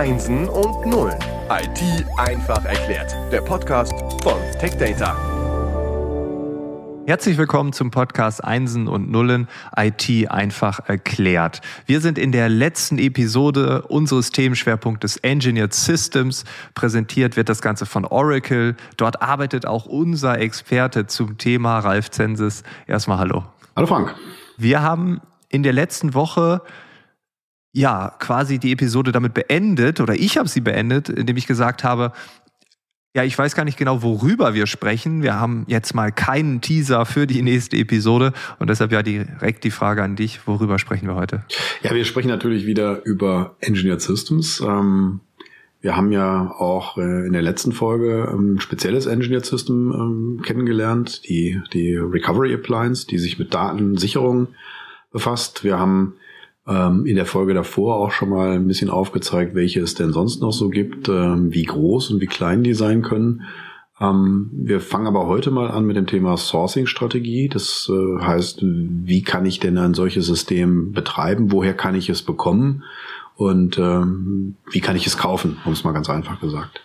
Einsen und Nullen. IT einfach erklärt. Der Podcast von TechData. Herzlich willkommen zum Podcast Einsen und Nullen IT einfach erklärt. Wir sind in der letzten Episode unseres Themenschwerpunktes Engineered Systems. Präsentiert wird das Ganze von Oracle. Dort arbeitet auch unser Experte zum Thema Ralf Zensis. Erstmal hallo. Hallo Frank. Wir haben in der letzten Woche ja quasi die Episode damit beendet oder ich habe sie beendet, indem ich gesagt habe, ja, ich weiß gar nicht genau, worüber wir sprechen. Wir haben jetzt mal keinen Teaser für die nächste Episode und deshalb ja direkt die Frage an dich, worüber sprechen wir heute? Ja, wir sprechen natürlich wieder über Engineered Systems. Ähm, wir haben ja auch äh, in der letzten Folge ein spezielles Engineered System ähm, kennengelernt, die, die Recovery Appliance, die sich mit Datensicherung befasst. Wir haben ähm, in der Folge davor auch schon mal ein bisschen aufgezeigt, welche es denn sonst noch so gibt, ähm, wie groß und wie klein die sein können. Ähm, wir fangen aber heute mal an mit dem Thema Sourcing-Strategie. Das äh, heißt, wie kann ich denn ein solches System betreiben? Woher kann ich es bekommen? Und ähm, wie kann ich es kaufen, um es mal ganz einfach gesagt.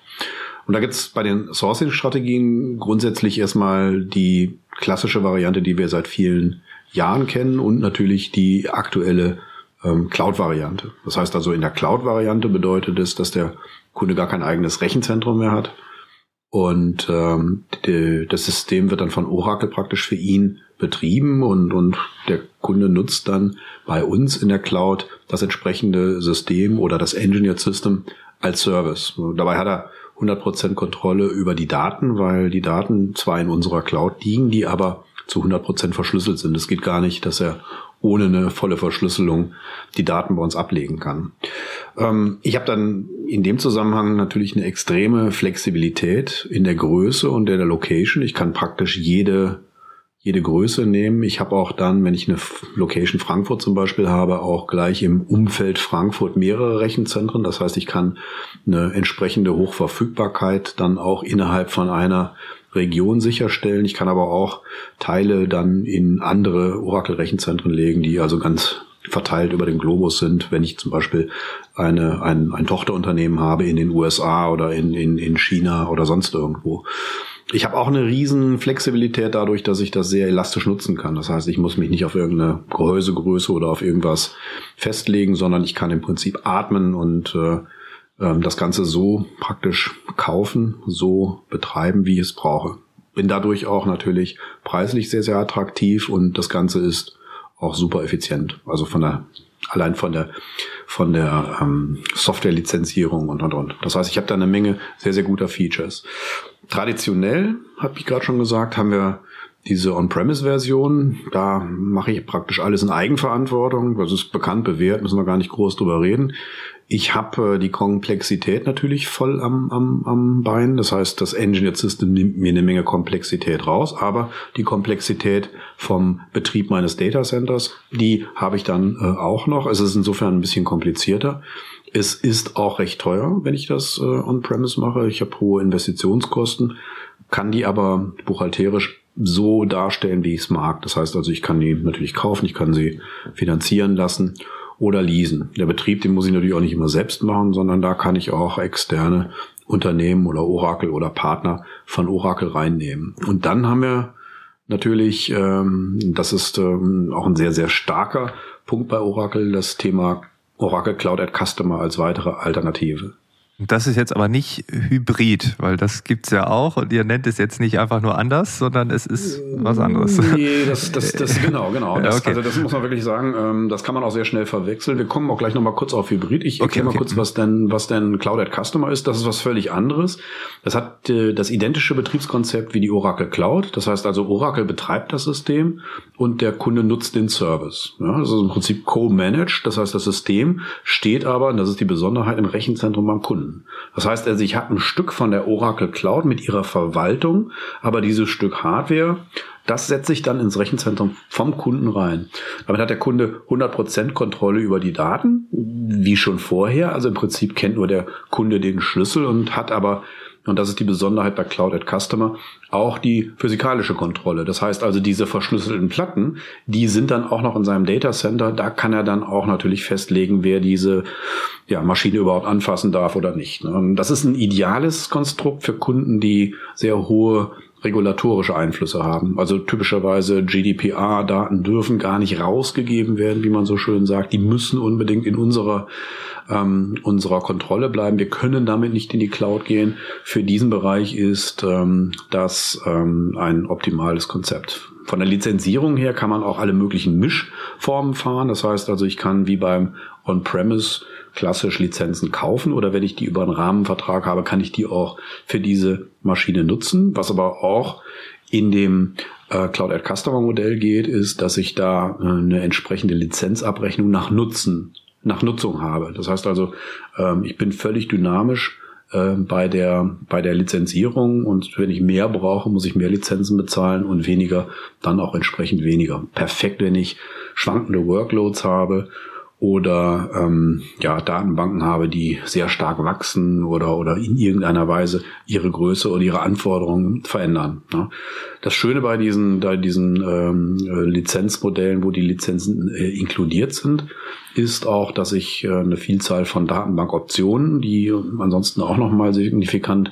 Und da gibt's bei den Sourcing-Strategien grundsätzlich erstmal die klassische Variante, die wir seit vielen Jahren kennen und natürlich die aktuelle ähm, Cloud-Variante. Das heißt also, in der Cloud-Variante bedeutet es, dass der Kunde gar kein eigenes Rechenzentrum mehr hat. Und ähm, die, das System wird dann von Oracle praktisch für ihn betrieben und, und der Kunde nutzt dann bei uns in der Cloud das entsprechende System oder das Engineered System als Service. Dabei hat er 100% Kontrolle über die Daten, weil die Daten zwar in unserer Cloud liegen, die aber zu 100% verschlüsselt sind. Es geht gar nicht, dass er ohne eine volle Verschlüsselung die Daten bei uns ablegen kann. Ähm, ich habe dann in dem Zusammenhang natürlich eine extreme Flexibilität in der Größe und in der Location. Ich kann praktisch jede jede Größe nehmen. Ich habe auch dann, wenn ich eine Location Frankfurt zum Beispiel habe, auch gleich im Umfeld Frankfurt mehrere Rechenzentren. Das heißt, ich kann eine entsprechende Hochverfügbarkeit dann auch innerhalb von einer Region sicherstellen. Ich kann aber auch Teile dann in andere Oracle-Rechenzentren legen, die also ganz verteilt über den Globus sind, wenn ich zum Beispiel eine, ein, ein Tochterunternehmen habe in den USA oder in, in, in China oder sonst irgendwo. Ich habe auch eine riesen Flexibilität dadurch, dass ich das sehr elastisch nutzen kann. Das heißt, ich muss mich nicht auf irgendeine Gehäusegröße oder auf irgendwas festlegen, sondern ich kann im Prinzip atmen und äh, ähm, das Ganze so praktisch kaufen, so betreiben, wie ich es brauche. Bin dadurch auch natürlich preislich sehr, sehr attraktiv und das Ganze ist auch super effizient. Also von der allein von der von der ähm, Softwarelizenzierung und und und. Das heißt, ich habe da eine Menge sehr sehr guter Features. Traditionell, habe ich gerade schon gesagt, haben wir diese On-Premise-Version, da mache ich praktisch alles in Eigenverantwortung. Das ist bekannt, bewährt, müssen wir gar nicht groß drüber reden. Ich habe äh, die Komplexität natürlich voll am, am, am Bein. Das heißt, das Engineered System nimmt mir eine Menge Komplexität raus, aber die Komplexität vom Betrieb meines Data Centers, die habe ich dann äh, auch noch. Es ist insofern ein bisschen komplizierter. Es ist auch recht teuer, wenn ich das äh, on-premise mache. Ich habe hohe Investitionskosten, kann die aber buchhalterisch so darstellen, wie ich es mag. Das heißt also, ich kann die natürlich kaufen, ich kann sie finanzieren lassen oder leasen. Der Betrieb, den muss ich natürlich auch nicht immer selbst machen, sondern da kann ich auch externe Unternehmen oder Oracle oder Partner von Oracle reinnehmen. Und dann haben wir natürlich, ähm, das ist ähm, auch ein sehr, sehr starker Punkt bei Oracle, das Thema Oracle Cloud at Customer als weitere Alternative. Das ist jetzt aber nicht Hybrid, weil das gibt's ja auch und ihr nennt es jetzt nicht einfach nur anders, sondern es ist was anderes. Nee, das, das, das genau, genau. Das, okay. Also das muss man wirklich sagen, ähm, das kann man auch sehr schnell verwechseln. Wir kommen auch gleich nochmal kurz auf Hybrid. Ich okay, erkläre okay. mal kurz, was denn, was denn Cloud at Customer ist. Das ist was völlig anderes. Das hat äh, das identische Betriebskonzept wie die Oracle Cloud. Das heißt also, Oracle betreibt das System und der Kunde nutzt den Service. Ja, das ist im Prinzip co-managed. Das heißt, das System steht aber, und das ist die Besonderheit, im Rechenzentrum beim Kunden. Kunden. Das heißt also, ich habe ein Stück von der Oracle Cloud mit ihrer Verwaltung, aber dieses Stück Hardware, das setze ich dann ins Rechenzentrum vom Kunden rein. Damit hat der Kunde 100% Kontrolle über die Daten, wie schon vorher. Also im Prinzip kennt nur der Kunde den Schlüssel und hat aber und das ist die Besonderheit bei Cloud at Customer, auch die physikalische Kontrolle. Das heißt also, diese verschlüsselten Platten, die sind dann auch noch in seinem Data Center. Da kann er dann auch natürlich festlegen, wer diese ja, Maschine überhaupt anfassen darf oder nicht. Ne? Das ist ein ideales Konstrukt für Kunden, die sehr hohe regulatorische Einflüsse haben. Also typischerweise GDPR-Daten dürfen gar nicht rausgegeben werden, wie man so schön sagt. Die müssen unbedingt in unserer ähm, unserer Kontrolle bleiben. Wir können damit nicht in die Cloud gehen. Für diesen Bereich ist ähm, das ähm, ein optimales Konzept. Von der Lizenzierung her kann man auch alle möglichen Mischformen fahren. Das heißt also, ich kann wie beim On-Premise klassisch Lizenzen kaufen oder wenn ich die über einen Rahmenvertrag habe, kann ich die auch für diese Maschine nutzen. Was aber auch in dem äh, Cloud at Customer Modell geht, ist, dass ich da äh, eine entsprechende Lizenzabrechnung nach Nutzen nach Nutzung habe. Das heißt also, ähm, ich bin völlig dynamisch äh, bei der bei der Lizenzierung und wenn ich mehr brauche, muss ich mehr Lizenzen bezahlen und weniger dann auch entsprechend weniger. Perfekt, wenn ich schwankende Workloads habe oder ähm, ja, Datenbanken habe, die sehr stark wachsen oder, oder in irgendeiner Weise ihre Größe oder ihre Anforderungen verändern. Ne? Das Schöne bei diesen, bei diesen ähm, Lizenzmodellen, wo die Lizenzen äh, inkludiert sind, ist auch, dass ich äh, eine Vielzahl von Datenbankoptionen, die ansonsten auch nochmal signifikant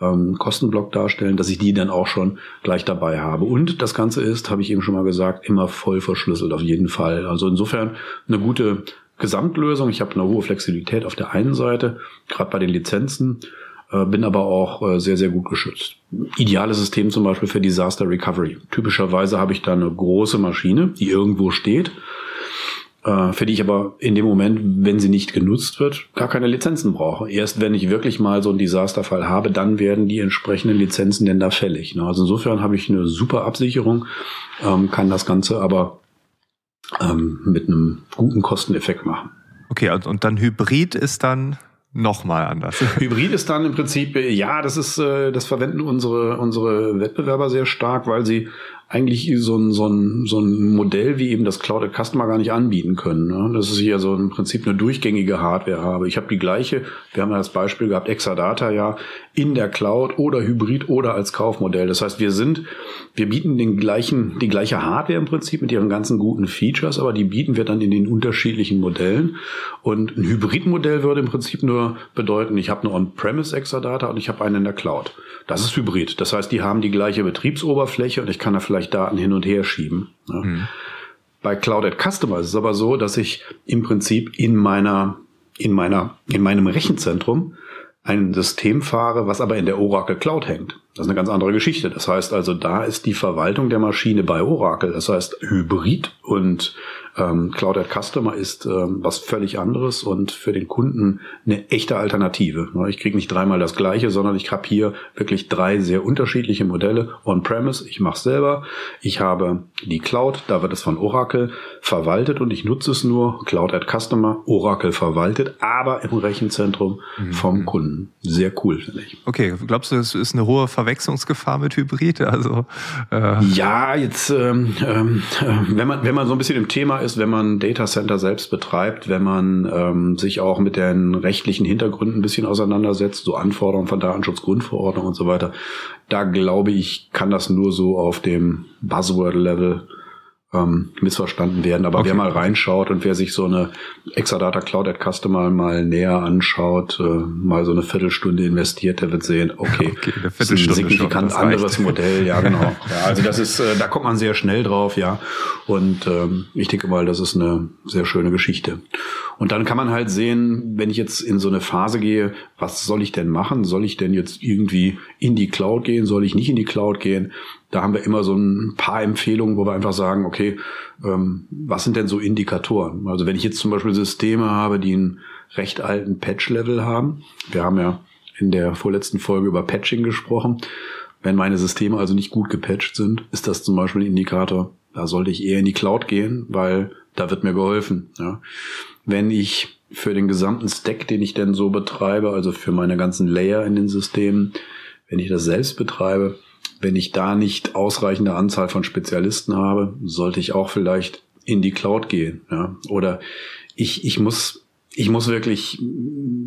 ähm, Kostenblock darstellen, dass ich die dann auch schon gleich dabei habe. Und das Ganze ist, habe ich eben schon mal gesagt, immer voll verschlüsselt auf jeden Fall. Also insofern eine gute Gesamtlösung. Ich habe eine hohe Flexibilität auf der einen Seite, gerade bei den Lizenzen, äh, bin aber auch äh, sehr, sehr gut geschützt. Ideales System zum Beispiel für Disaster Recovery. Typischerweise habe ich da eine große Maschine, die irgendwo steht für die ich aber in dem Moment, wenn sie nicht genutzt wird, gar keine Lizenzen brauche. Erst wenn ich wirklich mal so einen Desasterfall habe, dann werden die entsprechenden Lizenzen denn da fällig. Ne? Also insofern habe ich eine super Absicherung, ähm, kann das Ganze aber ähm, mit einem guten Kosteneffekt machen. Okay, und dann Hybrid ist dann nochmal anders. Hybrid ist dann im Prinzip, ja, das ist, äh, das verwenden unsere, unsere Wettbewerber sehr stark, weil sie eigentlich so ein, so, ein, so ein Modell wie eben das Cloud Customer gar nicht anbieten können. Ne? Das ist hier so im Prinzip eine durchgängige Hardware habe. Ich habe die gleiche, wir haben ja das Beispiel gehabt, Exadata ja in der Cloud oder Hybrid oder als Kaufmodell. Das heißt, wir sind, wir bieten den gleichen, die gleiche Hardware im Prinzip mit ihren ganzen guten Features, aber die bieten wir dann in den unterschiedlichen Modellen. Und ein Hybridmodell würde im Prinzip nur bedeuten, ich habe eine On-Premise Exadata und ich habe eine in der Cloud. Das ist Hybrid. Das heißt, die haben die gleiche Betriebsoberfläche und ich kann da vielleicht Daten hin und her schieben. Ne? Mhm. Bei Cloud at Customer ist es aber so, dass ich im Prinzip in meiner, in meiner, in meinem Rechenzentrum ein System fahre, was aber in der Oracle Cloud hängt. Das ist eine ganz andere Geschichte. Das heißt also, da ist die Verwaltung der Maschine bei Oracle. Das heißt, Hybrid und ähm, Cloud at Customer ist ähm, was völlig anderes und für den Kunden eine echte Alternative. Ich kriege nicht dreimal das gleiche, sondern ich habe hier wirklich drei sehr unterschiedliche Modelle. On-Premise, ich mache selber. Ich habe die Cloud, da wird es von Oracle verwaltet und ich nutze es nur. Cloud at Customer, Oracle verwaltet, aber im Rechenzentrum mhm. vom Kunden. Sehr cool, finde ich. Okay, glaubst du, es ist eine hohe Verwechslungsgefahr mit Hybrid? Also äh ja, jetzt ähm, ähm, äh, wenn man wenn man so ein bisschen im Thema ist, wenn man Data Center selbst betreibt, wenn man ähm, sich auch mit den rechtlichen Hintergründen ein bisschen auseinandersetzt, so Anforderungen von Datenschutzgrundverordnung und so weiter, da glaube ich, kann das nur so auf dem Buzzword-Level ähm, missverstanden werden. Aber okay. wer mal reinschaut und wer sich so eine Exadata Cloud at Customer mal näher anschaut, äh, mal so eine Viertelstunde investiert, der wird sehen, okay, okay das ist ein signifikant schon, anderes Modell, ja genau. ja, also das ist, äh, da kommt man sehr schnell drauf, ja. Und ähm, ich denke mal, das ist eine sehr schöne Geschichte. Und dann kann man halt sehen, wenn ich jetzt in so eine Phase gehe, was soll ich denn machen? Soll ich denn jetzt irgendwie in die Cloud gehen? Soll ich nicht in die Cloud gehen? Da haben wir immer so ein paar Empfehlungen, wo wir einfach sagen, okay, ähm, was sind denn so Indikatoren? Also wenn ich jetzt zum Beispiel Systeme habe, die einen recht alten Patch-Level haben, wir haben ja in der vorletzten Folge über Patching gesprochen. Wenn meine Systeme also nicht gut gepatcht sind, ist das zum Beispiel ein Indikator, da sollte ich eher in die Cloud gehen, weil da wird mir geholfen. Ja wenn ich für den gesamten Stack, den ich denn so betreibe, also für meine ganzen Layer in den Systemen, wenn ich das selbst betreibe, wenn ich da nicht ausreichende Anzahl von Spezialisten habe, sollte ich auch vielleicht in die Cloud gehen. Ja? Oder ich, ich muss ich muss wirklich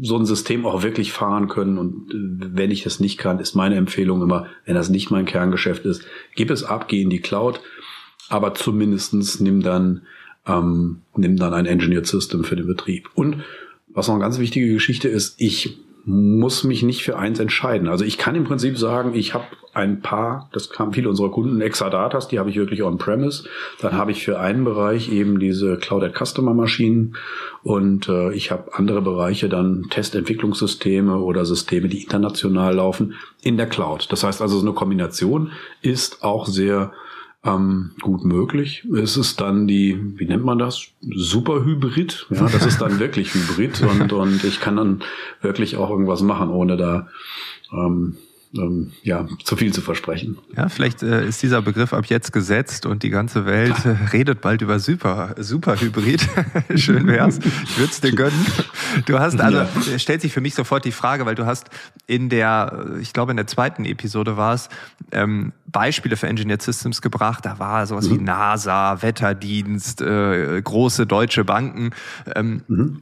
so ein System auch wirklich fahren können. Und äh, wenn ich das nicht kann, ist meine Empfehlung immer, wenn das nicht mein Kerngeschäft ist, gib es ab, geh in die Cloud, aber zumindestens nimm dann, ähm, nimm dann ein Engineered System für den Betrieb. Und was noch eine ganz wichtige Geschichte ist, ich muss mich nicht für eins entscheiden. Also ich kann im Prinzip sagen, ich habe ein paar, das kamen viele unserer Kunden, Exadatas, die habe ich wirklich on-premise. Dann habe ich für einen Bereich eben diese Cloud Customer Maschinen und äh, ich habe andere Bereiche dann Testentwicklungssysteme oder Systeme, die international laufen, in der Cloud. Das heißt also, so eine Kombination ist auch sehr ähm, gut möglich. Es ist dann die, wie nennt man das? Superhybrid. Ja, das ist dann wirklich Hybrid und, und ich kann dann wirklich auch irgendwas machen, ohne da ähm, ähm, ja, zu viel zu versprechen. Ja, vielleicht äh, ist dieser Begriff ab jetzt gesetzt und die ganze Welt äh, redet bald über Super, Superhybrid. Schön wär's. Ich würde es dir gönnen. Du hast, also ja. stellt sich für mich sofort die Frage, weil du hast in der, ich glaube in der zweiten Episode war es, ähm, Beispiele für Engineered Systems gebracht. Da war sowas mhm. wie NASA, Wetterdienst, äh, große deutsche Banken. Ähm, mhm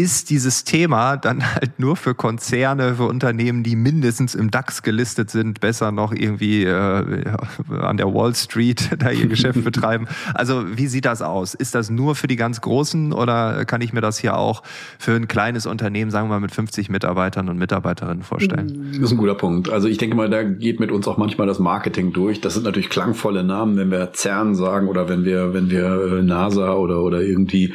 ist dieses Thema dann halt nur für Konzerne, für Unternehmen, die mindestens im DAX gelistet sind, besser noch irgendwie äh, an der Wall Street da ihr Geschäft betreiben. Also wie sieht das aus? Ist das nur für die ganz Großen oder kann ich mir das hier auch für ein kleines Unternehmen, sagen wir mal mit 50 Mitarbeitern und Mitarbeiterinnen vorstellen? Das ist ein guter Punkt. Also ich denke mal, da geht mit uns auch manchmal das Marketing durch. Das sind natürlich klangvolle Namen, wenn wir CERN sagen oder wenn wir, wenn wir äh, NASA oder, oder irgendwie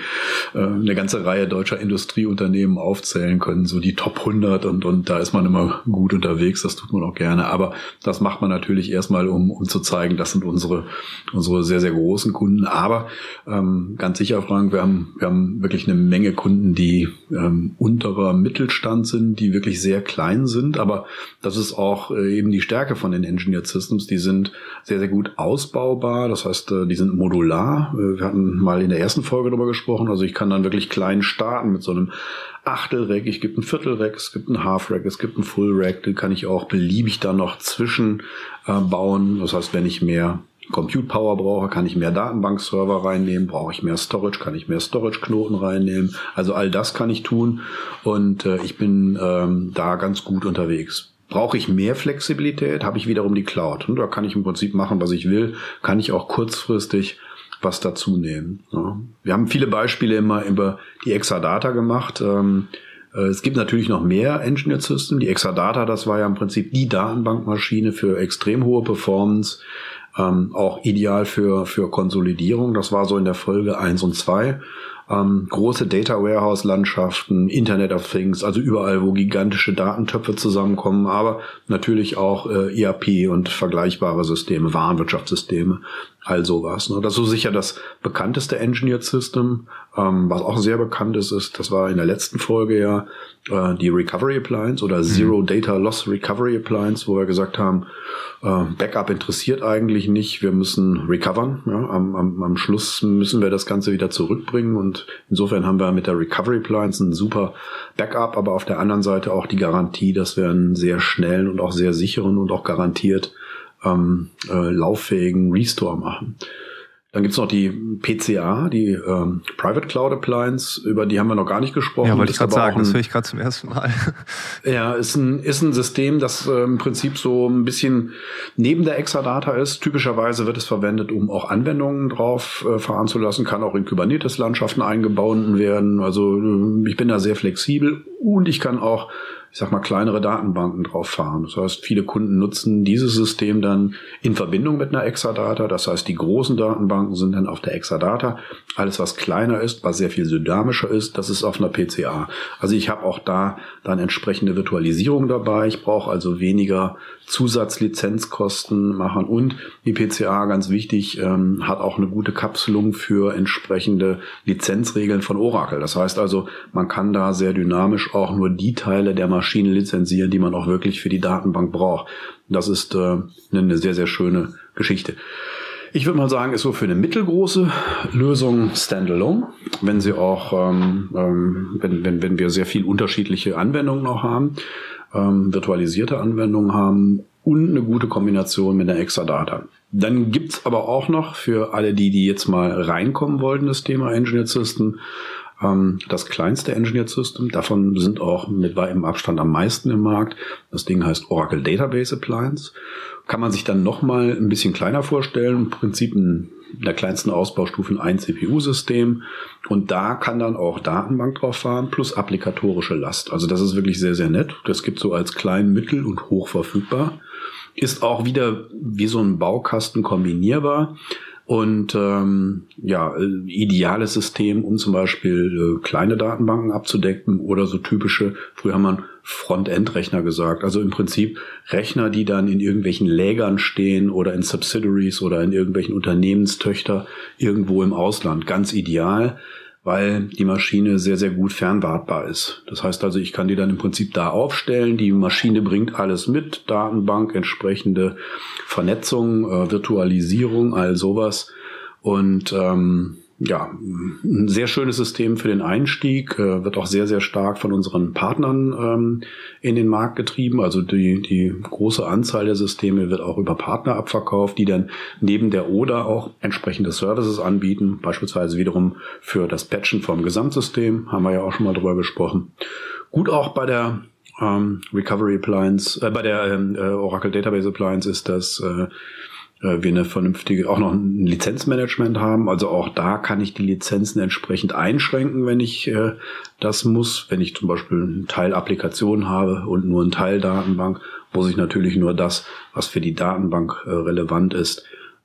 äh, eine ganze Reihe deutscher Industrie Industrieunternehmen aufzählen können, so die Top 100 und, und da ist man immer gut unterwegs, das tut man auch gerne. Aber das macht man natürlich erstmal, um, um zu zeigen, das sind unsere, unsere sehr, sehr großen Kunden. Aber ähm, ganz sicher, Frank, wir haben, wir haben wirklich eine Menge Kunden, die ähm, unterer Mittelstand sind, die wirklich sehr klein sind. Aber das ist auch äh, eben die Stärke von den Engineered Systems. Die sind sehr, sehr gut ausbaubar. Das heißt, äh, die sind modular. Äh, wir hatten mal in der ersten Folge darüber gesprochen. Also ich kann dann wirklich klein starten mit so einem Achtel-Rack, ich gibt ein Viertel-Rack, es gibt ein Half-Rack, es gibt ein Full-Rack, den kann ich auch beliebig dann noch zwischen äh, bauen. Das heißt, wenn ich mehr Compute Power brauche, kann ich mehr Datenbankserver reinnehmen, brauche ich mehr Storage, kann ich mehr Storage-Knoten reinnehmen. Also all das kann ich tun und äh, ich bin ähm, da ganz gut unterwegs. Brauche ich mehr Flexibilität, habe ich wiederum die Cloud. Und da kann ich im Prinzip machen, was ich will, kann ich auch kurzfristig was dazu nehmen. Ja. Wir haben viele Beispiele immer über die Exadata gemacht. Ähm, äh, es gibt natürlich noch mehr Engineered System. Die Exadata, das war ja im Prinzip die Datenbankmaschine für extrem hohe Performance, ähm, auch ideal für, für Konsolidierung. Das war so in der Folge eins und zwei ähm, große Data Warehouse Landschaften, Internet of Things, also überall, wo gigantische Datentöpfe zusammenkommen, aber natürlich auch äh, ERP und vergleichbare Systeme, Warenwirtschaftssysteme, all sowas. Ne? Das ist so sicher das bekannteste Engineered System, ähm, was auch sehr bekannt ist, ist, das war in der letzten Folge ja äh, die Recovery Appliance oder mhm. Zero Data Loss Recovery Appliance, wo wir gesagt haben, äh, Backup interessiert eigentlich nicht, wir müssen recovern. Ja? Am, am, am Schluss müssen wir das Ganze wieder zurückbringen und insofern haben wir mit der Recovery Appliance ein super Backup, aber auf der anderen Seite auch die Garantie, dass wir einen sehr schnellen und auch sehr sicheren und auch garantiert ähm, äh, lauffähigen Restore machen. Dann gibt's noch die PCA, die ähm, Private Cloud Appliance, über die haben wir noch gar nicht gesprochen. Ja, wollte ich gerade sagen, ein, das höre ich gerade zum ersten Mal. Ja, ist ein, ist ein System, das äh, im Prinzip so ein bisschen neben der Exadata ist. Typischerweise wird es verwendet, um auch Anwendungen drauf äh, fahren zu lassen, kann auch in Kubernetes-Landschaften eingebaut werden. Also äh, ich bin da sehr flexibel und ich kann auch ich sag mal, kleinere Datenbanken drauf fahren. Das heißt, viele Kunden nutzen dieses System dann in Verbindung mit einer Exadata. Das heißt, die großen Datenbanken sind dann auf der Exadata. Alles, was kleiner ist, was sehr viel dynamischer ist, das ist auf einer PCA. Also ich habe auch da dann entsprechende Virtualisierung dabei. Ich brauche also weniger Zusatzlizenzkosten machen und die PCA, ganz wichtig, ähm, hat auch eine gute Kapselung für entsprechende Lizenzregeln von Oracle. Das heißt also, man kann da sehr dynamisch auch nur die Teile der Maschine lizenzieren, die man auch wirklich für die Datenbank braucht. Das ist äh, eine sehr, sehr schöne Geschichte. Ich würde mal sagen, ist so für eine mittelgroße Lösung standalone, wenn sie auch, ähm, ähm, wenn, wenn, wenn wir sehr viel unterschiedliche Anwendungen noch haben ähm, virtualisierte Anwendungen haben und eine gute Kombination mit der Exadata. Dann gibt's aber auch noch für alle die, die jetzt mal reinkommen wollten, das Thema Engineered System, ähm, das kleinste Engineered System. Davon sind auch mit weitem Abstand am meisten im Markt. Das Ding heißt Oracle Database Appliance. Kann man sich dann nochmal ein bisschen kleiner vorstellen. Im Prinzip in der kleinsten Ausbaustufe ein CPU-System und da kann dann auch Datenbank drauf fahren plus applikatorische Last. Also das ist wirklich sehr, sehr nett. Das gibt so als klein, mittel und hoch verfügbar. Ist auch wieder wie so ein Baukasten kombinierbar. Und ähm, ja, ideales System, um zum Beispiel äh, kleine Datenbanken abzudecken oder so typische, früher haben man Frontend-Rechner gesagt. Also im Prinzip Rechner, die dann in irgendwelchen Lägern stehen oder in Subsidiaries oder in irgendwelchen Unternehmenstöchter irgendwo im Ausland. Ganz ideal weil die Maschine sehr, sehr gut fernwartbar ist. Das heißt also, ich kann die dann im Prinzip da aufstellen. Die Maschine bringt alles mit, Datenbank, entsprechende Vernetzung, äh, Virtualisierung, all sowas. Und ähm, ja, ein sehr schönes System für den Einstieg, äh, wird auch sehr, sehr stark von unseren Partnern ähm, in den Markt getrieben. Also die, die große Anzahl der Systeme wird auch über Partner abverkauft, die dann neben der ODA auch entsprechende Services anbieten, beispielsweise wiederum für das Patchen vom Gesamtsystem, haben wir ja auch schon mal drüber gesprochen. Gut auch bei der ähm, Recovery Appliance, äh, bei der ähm, äh, Oracle Database Appliance ist das äh, wir eine vernünftige, auch noch ein Lizenzmanagement haben. Also auch da kann ich die Lizenzen entsprechend einschränken, wenn ich äh, das muss. Wenn ich zum Beispiel einen Teil Applikation habe und nur einen Teil Datenbank, muss ich natürlich nur das, was für die Datenbank äh, relevant ist,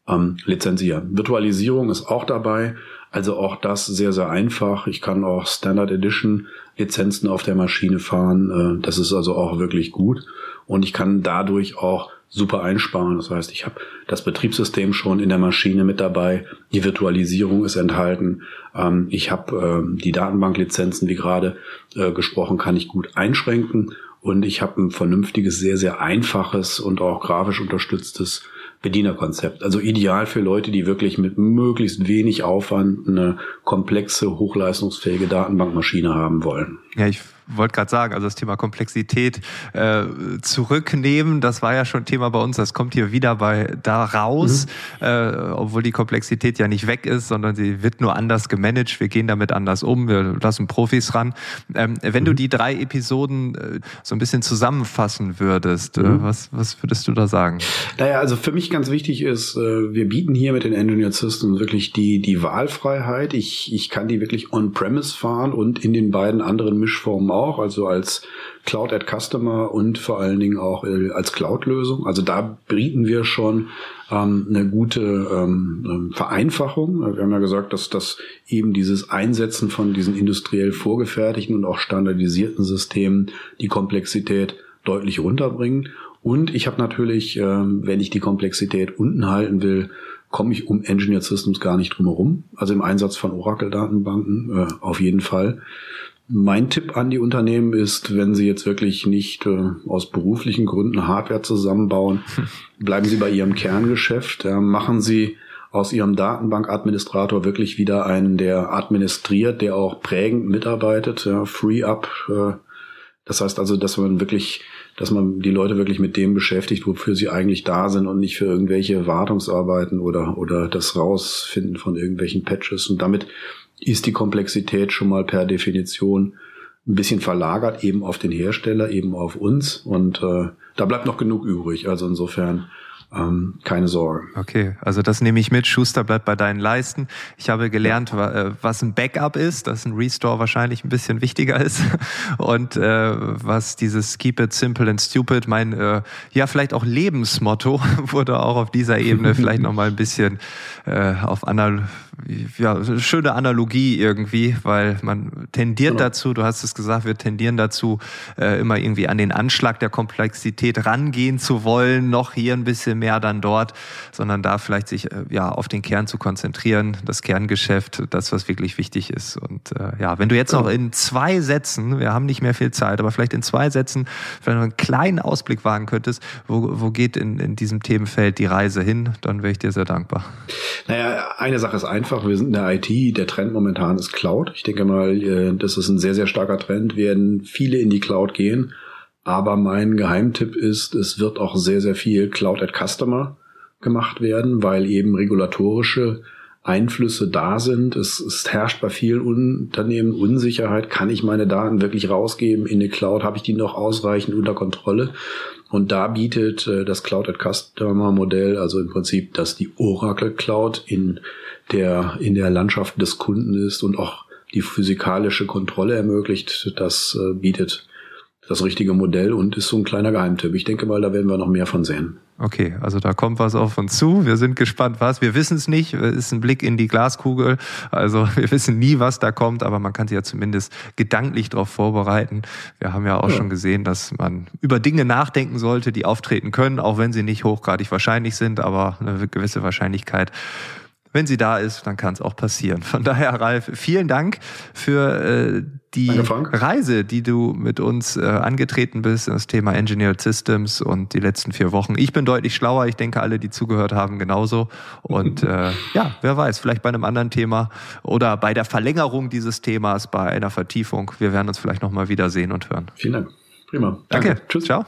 ähm, lizenzieren. Virtualisierung ist auch dabei. Also auch das sehr, sehr einfach. Ich kann auch Standard Edition Lizenzen auf der Maschine fahren. Äh, das ist also auch wirklich gut. Und ich kann dadurch auch super einsparen. Das heißt, ich habe das Betriebssystem schon in der Maschine mit dabei, die Virtualisierung ist enthalten, ähm, ich habe ähm, die Datenbanklizenzen, wie gerade äh, gesprochen, kann ich gut einschränken und ich habe ein vernünftiges, sehr, sehr einfaches und auch grafisch unterstütztes Bedienerkonzept. Also ideal für Leute, die wirklich mit möglichst wenig Aufwand eine komplexe, hochleistungsfähige Datenbankmaschine haben wollen. Ja, ich wollte gerade sagen, also das Thema Komplexität äh, zurücknehmen, das war ja schon Thema bei uns, das kommt hier wieder bei da raus, mhm. äh, obwohl die Komplexität ja nicht weg ist, sondern sie wird nur anders gemanagt, wir gehen damit anders um, wir lassen Profis ran. Ähm, wenn mhm. du die drei Episoden äh, so ein bisschen zusammenfassen würdest, äh, mhm. was, was würdest du da sagen? Naja, also für mich ganz wichtig ist, äh, wir bieten hier mit den Engineered Systems wirklich die, die Wahlfreiheit. Ich, ich kann die wirklich on-premise fahren und in den beiden anderen Mischformen auch auch, also als Cloud at Customer und vor allen Dingen auch äh, als Cloud-Lösung. Also da bieten wir schon ähm, eine gute ähm, ähm, Vereinfachung. Wir haben ja gesagt, dass das eben dieses Einsetzen von diesen industriell vorgefertigten und auch standardisierten Systemen die Komplexität deutlich runterbringen. Und ich habe natürlich, ähm, wenn ich die Komplexität unten halten will, komme ich um Engineered Systems gar nicht drum herum. Also im Einsatz von Oracle-Datenbanken äh, auf jeden Fall. Mein Tipp an die Unternehmen ist, wenn sie jetzt wirklich nicht äh, aus beruflichen Gründen Hardware zusammenbauen, bleiben sie bei ihrem Kerngeschäft, ja, machen sie aus ihrem Datenbankadministrator wirklich wieder einen, der administriert, der auch prägend mitarbeitet, ja, free up. Äh, das heißt also, dass man wirklich, dass man die Leute wirklich mit dem beschäftigt, wofür sie eigentlich da sind und nicht für irgendwelche Wartungsarbeiten oder, oder das Rausfinden von irgendwelchen Patches. Und damit ist die Komplexität schon mal per Definition ein bisschen verlagert, eben auf den Hersteller, eben auf uns. Und äh, da bleibt noch genug übrig. Also insofern ähm, keine Sorge. Okay, also das nehme ich mit. Schuster bleibt bei deinen Leisten. Ich habe gelernt, äh, was ein Backup ist, dass ein Restore wahrscheinlich ein bisschen wichtiger ist und äh, was dieses Keep it simple and stupid, mein äh, ja vielleicht auch Lebensmotto wurde auch auf dieser Ebene vielleicht noch mal ein bisschen äh, auf Anal ja, schöne Analogie irgendwie, weil man tendiert genau. dazu, du hast es gesagt, wir tendieren dazu, äh, immer irgendwie an den Anschlag der Komplexität rangehen zu wollen, noch hier ein bisschen mehr dann dort, sondern da vielleicht sich äh, ja auf den Kern zu konzentrieren, das Kerngeschäft, das, was wirklich wichtig ist. Und äh, ja, wenn du jetzt noch in zwei Sätzen, wir haben nicht mehr viel Zeit, aber vielleicht in zwei Sätzen vielleicht noch einen kleinen Ausblick wagen könntest, wo, wo geht in, in diesem Themenfeld die Reise hin, dann wäre ich dir sehr dankbar. Naja, eine Sache ist einfach, wir sind in der IT, der Trend momentan ist Cloud. Ich denke mal, äh, das ist ein sehr, sehr starker Trend, werden viele in die Cloud gehen. Aber mein Geheimtipp ist, es wird auch sehr, sehr viel Cloud at Customer gemacht werden, weil eben regulatorische Einflüsse da sind. Es, es herrscht bei vielen Unternehmen Unsicherheit. Kann ich meine Daten wirklich rausgeben in die Cloud? Habe ich die noch ausreichend unter Kontrolle? Und da bietet äh, das Cloud at Customer Modell, also im Prinzip, dass die Oracle Cloud in der, in der Landschaft des Kunden ist und auch die physikalische Kontrolle ermöglicht. Das äh, bietet das richtige Modell und ist so ein kleiner Geheimtipp. Ich denke mal, da werden wir noch mehr von sehen. Okay, also da kommt was auf uns zu. Wir sind gespannt, was. Wir wissen es nicht. Es ist ein Blick in die Glaskugel. Also wir wissen nie, was da kommt, aber man kann sich ja zumindest gedanklich darauf vorbereiten. Wir haben ja auch ja. schon gesehen, dass man über Dinge nachdenken sollte, die auftreten können, auch wenn sie nicht hochgradig wahrscheinlich sind, aber eine gewisse Wahrscheinlichkeit wenn sie da ist, dann kann es auch passieren. Von daher, Ralf, vielen Dank für äh, die Reise, die du mit uns äh, angetreten bist, das Thema Engineered Systems und die letzten vier Wochen. Ich bin deutlich schlauer. Ich denke, alle, die zugehört haben, genauso. Und äh, ja, wer weiß, vielleicht bei einem anderen Thema oder bei der Verlängerung dieses Themas, bei einer Vertiefung. Wir werden uns vielleicht nochmal wiedersehen und hören. Vielen Dank. Prima. Danke. Danke. Tschüss. Ciao.